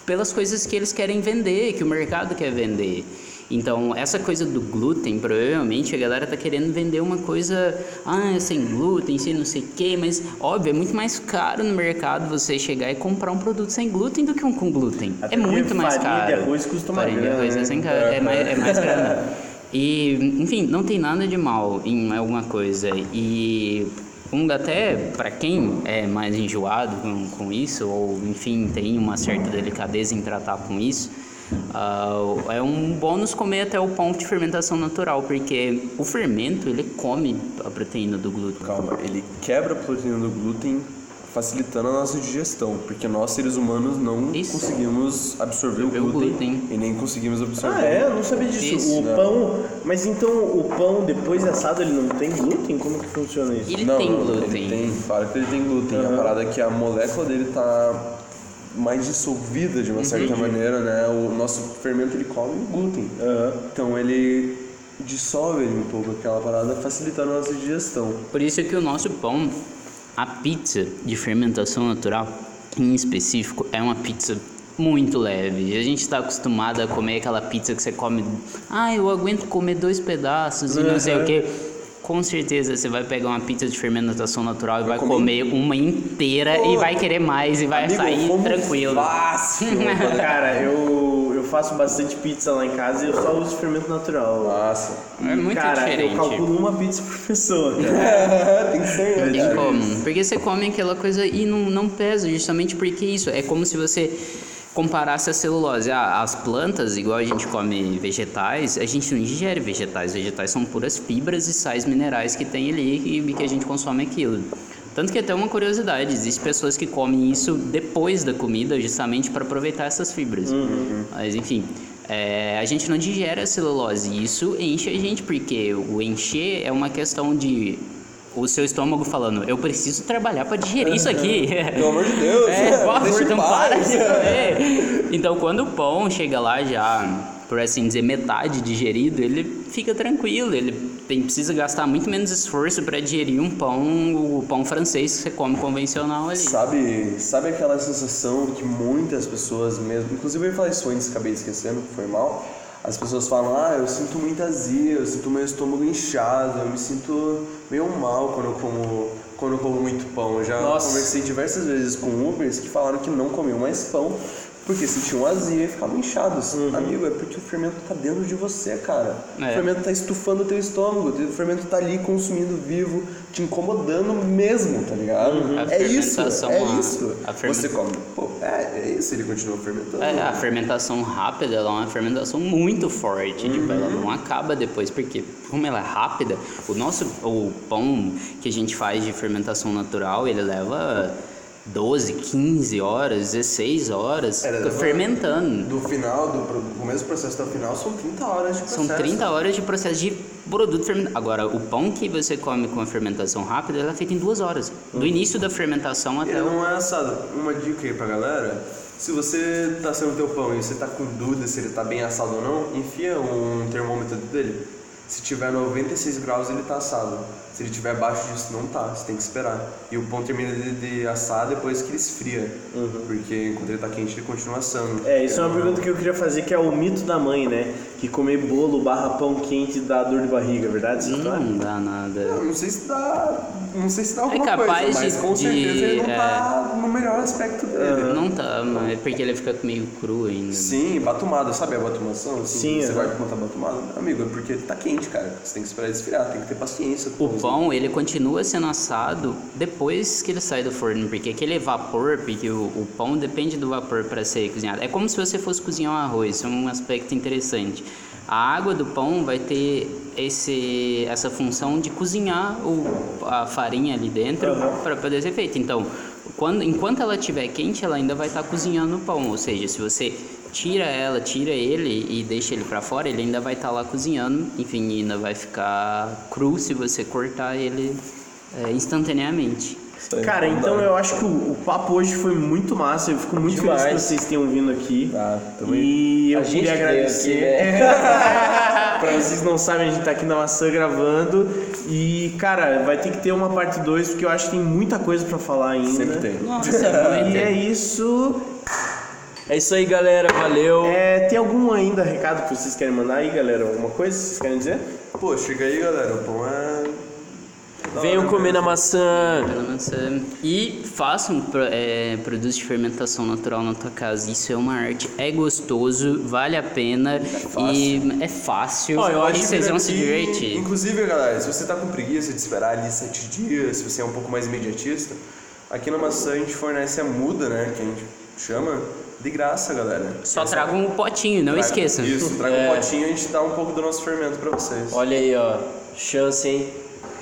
pelas coisas que eles querem vender, que o mercado quer vender. Então, essa coisa do glúten, provavelmente a galera tá querendo vender uma coisa, ah, é sem glúten, sem não sei o quê, mas óbvio, é muito mais caro no mercado você chegar e comprar um produto sem glúten do que um com glúten. Até é muito mais farinha caro. de arroz custa uma Farinha de grana, arroz é, né? sem cara, é, mais, é mais grana. E, enfim, não tem nada de mal em alguma coisa. E um, até para quem é mais enjoado com, com isso, ou enfim, tem uma certa delicadeza em tratar com isso, ah, é um bônus comer até o ponto de fermentação natural, porque o fermento ele come a proteína do glúten. Calma, ele quebra a proteína do glúten, facilitando a nossa digestão, porque nós seres humanos não Isso. conseguimos absorver o Absorver o glúten, glúten. e nem conseguimos absorver. Ah, é? Eu não sabia disso. Isso. o pão. Mas então o pão depois de assado ele não tem glúten? Como que funciona isso? Ele não, tem glúten. Ele tem, claro que ele tem glúten. A parada é que a molécula dele tá mais dissolvida de uma certa maneira, né? O nosso fermento ele come o glúten. Aham. Então ele dissolve um pouco aquela parada, facilitando a nossa digestão. Por isso que o nosso pão, a pizza de fermentação natural, em específico, é uma pizza muito leve. A gente está acostumado a comer aquela pizza que você come, ah, eu aguento comer dois pedaços e não sei o que. Com certeza você vai pegar uma pizza de fermentação natural e vai comer uma inteira e vai querer mais e vai Amigo, sair como tranquilo. Fácil! Cara, eu, eu faço bastante pizza lá em casa e eu só uso fermento natural. Massa. É muito cara, diferente. eu calculo uma pizza por pessoa, cara. tem que ser, né? Tem como. Porque você come aquela coisa e não, não pesa, justamente porque isso. É como se você comparasse a celulose. Ah, as plantas, igual a gente come vegetais, a gente não ingere vegetais. Vegetais são puras fibras e sais minerais que tem ali e que a gente consome aquilo. Tanto que até uma curiosidade, existem pessoas que comem isso depois da comida, justamente para aproveitar essas fibras. Mas enfim, é, a gente não digere a celulose e isso enche a gente, porque o encher é uma questão de o seu estômago falando, eu preciso trabalhar para digerir isso aqui. Pelo amor de Deus, É, por favor, não para de comer. Então, quando o pão chega lá já, por assim dizer, metade digerido, ele fica tranquilo. Ele tem, precisa gastar muito menos esforço para digerir um pão, o pão francês que você come convencional ali. Sabe, sabe aquela sensação que muitas pessoas mesmo, inclusive eu ia falar isso antes, acabei esquecendo, foi mal. As pessoas falam, ah, eu sinto muita azia, eu sinto meu estômago inchado, eu me sinto meio mal quando eu como, quando eu como muito pão. Eu já Nossa. conversei diversas vezes com Ubers que falaram que não comiam mais pão porque sentiam azia e ficavam inchados. Amigo, é porque o fermento tá dentro de você, cara. É. O fermento tá estufando o teu estômago, o fermento tá ali consumindo vivo, te incomodando mesmo, tá ligado? A É isso, é a- isso. a fermen- Você come, pô, é, é isso, ele continua fermentando. É, a fermentação rápida ela é uma fermentação muito forte, tipo, ela Uhum. não acaba depois, porque como ela é rápida, o nosso o pão que a gente faz de fermentação natural, ele leva 12, 15 horas, 16 horas É, fermentando. Do final, do, começo do processo até o final, são 30 horas de processo. São 30 horas de processo de produto fermentado. Agora, o pão que você come com a fermentação rápida, ela é feita em duas horas. Do início da fermentação até o... não é assado. Uma dica aí pra galera, se você tá sendo teu pão e você tá com dúvida se ele tá bem assado ou não, enfia um termômetro dele. Se tiver 96 graus, ele tá assado. Se ele tiver abaixo disso, não tá. Você tem que esperar. E o pão termina de, de assar depois que ele esfria. Porque enquanto ele tá quente, ele continua assando. É, isso é uma pergunta que eu queria fazer, que é o mito da mãe, né? que comer bolo barra pão quente dá dor de barriga, é verdade? Não dá nada. Eu não sei se dá. Não sei se dá alguma capaz coisa, mas de- com de- certeza ele não é. tá no melhor aspecto dele. Não tá, mas é porque ele fica meio cru ainda. Sim, batumada, sabe a batumação? Assim, Sim, Você aham. vai contar batumada? Amigo, é porque tá quente, cara. Você tem que esperar ele esfriar, tem que ter paciência. O pão, ele continua sendo assado depois que ele sai do forno, porque aquele vapor, porque o, o pão depende do vapor para ser cozinhado. É como se você fosse cozinhar um arroz, isso é um aspecto interessante. A água do pão vai ter esse, essa função de cozinhar o, a farinha ali dentro para poder ser feita. Então, quando, enquanto ela estiver quente, ela ainda vai estar cozinhando o pão. Ou seja, se você tira ela, tira ele e deixa ele para fora, ele ainda vai estar lá cozinhando. Enfim, ainda vai ficar cru se você cortar ele é, instantaneamente. Cara, então eu acho que o, o papo hoje foi muito massa. Eu fico muito Demais. feliz que vocês tenham vindo aqui. Tá, também. E eu A gente queria agradecer. aqui, É. pra vocês não sabem, a gente tá aqui na maçã gravando. E, cara, vai ter que ter uma parte 2, porque eu acho que tem muita coisa pra falar ainda. Sempre tem. Nossa, E muito. é isso. É isso aí, galera. Valeu. É, tem algum ainda recado que vocês querem mandar aí, galera? Alguma coisa que vocês querem dizer? Pô, chega aí, galera. O pão é. Venham comer na maçã. Menos, é, E façam é, produtos de fermentação natural na tua casa. Isso é uma arte, é gostoso, vale a pena e é fácil. Ó, eu e acho que vocês vão se divertir. Inclusive, galera, se você tá com preguiça de esperar ali sete dias, se você é um pouco mais imediatista, aqui na maçã a gente fornece a muda, né? Que a gente chama de graça, galera. Só É tragam um potinho, não traga- esqueçam. Isso, traga É. um potinho e a gente dá um pouco do nosso fermento pra vocês. Olha aí, ó. Chance, hein?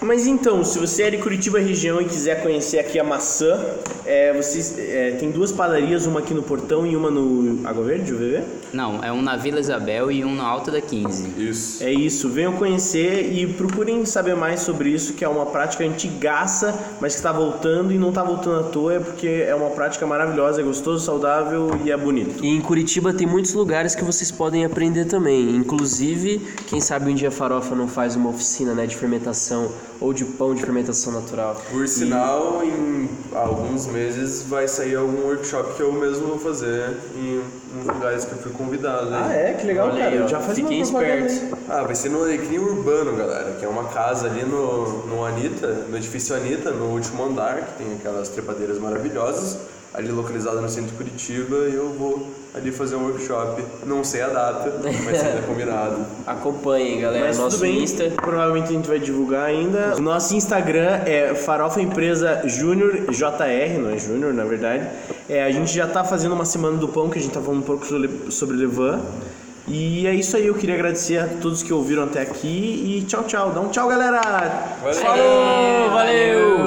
Mas então, se você é de Curitiba região e quiser conhecer aqui a maçã, é, vocês, é, tem duas padarias, uma aqui no Portão e uma no Água Verde, UVV? Não, é um na Vila Isabel e um no Alto da 15. Isso. É isso, venham conhecer e procurem saber mais sobre isso, que é uma prática antigaça, mas que está voltando e não está voltando à toa, é porque é uma prática maravilhosa, é gostoso, saudável e é bonito. E em Curitiba tem muitos lugares que vocês podem aprender também. Inclusive, quem sabe um dia a Farofa não faz uma oficina né, de fermentação ou de pão de fermentação natural. Por sinal, em alguns meses vai sair algum workshop que eu mesmo vou fazer em uns lugares que eu fui convidado. hein? Ah, é? Que legal, Olha cara. aí. Já faz Fiquem uma propaganda espertos. aí. Ah, vai ser no Alecrim Urbano, galera, que é uma casa ali no, no Anitta, no edifício Anitta, no último andar, que tem aquelas trepadeiras maravilhosas, ali localizado no centro de Curitiba, e eu vou ali fazer um workshop. Não sei a data, mas ainda combinado. Acompanhem, galera. Mas Nosso tudo bem, Insta. provavelmente a gente vai divulgar ainda. O nosso Instagram é Farofa Empresa Júnior, JR, não é Júnior, na verdade. É, a gente já tá fazendo uma semana do pão, que a gente tá falando um pouco sobre- sobre Levan. E é isso aí, eu queria agradecer a todos que ouviram até aqui e tchau, tchau. Dá um tchau, galera! Valeu! Falou, valeu.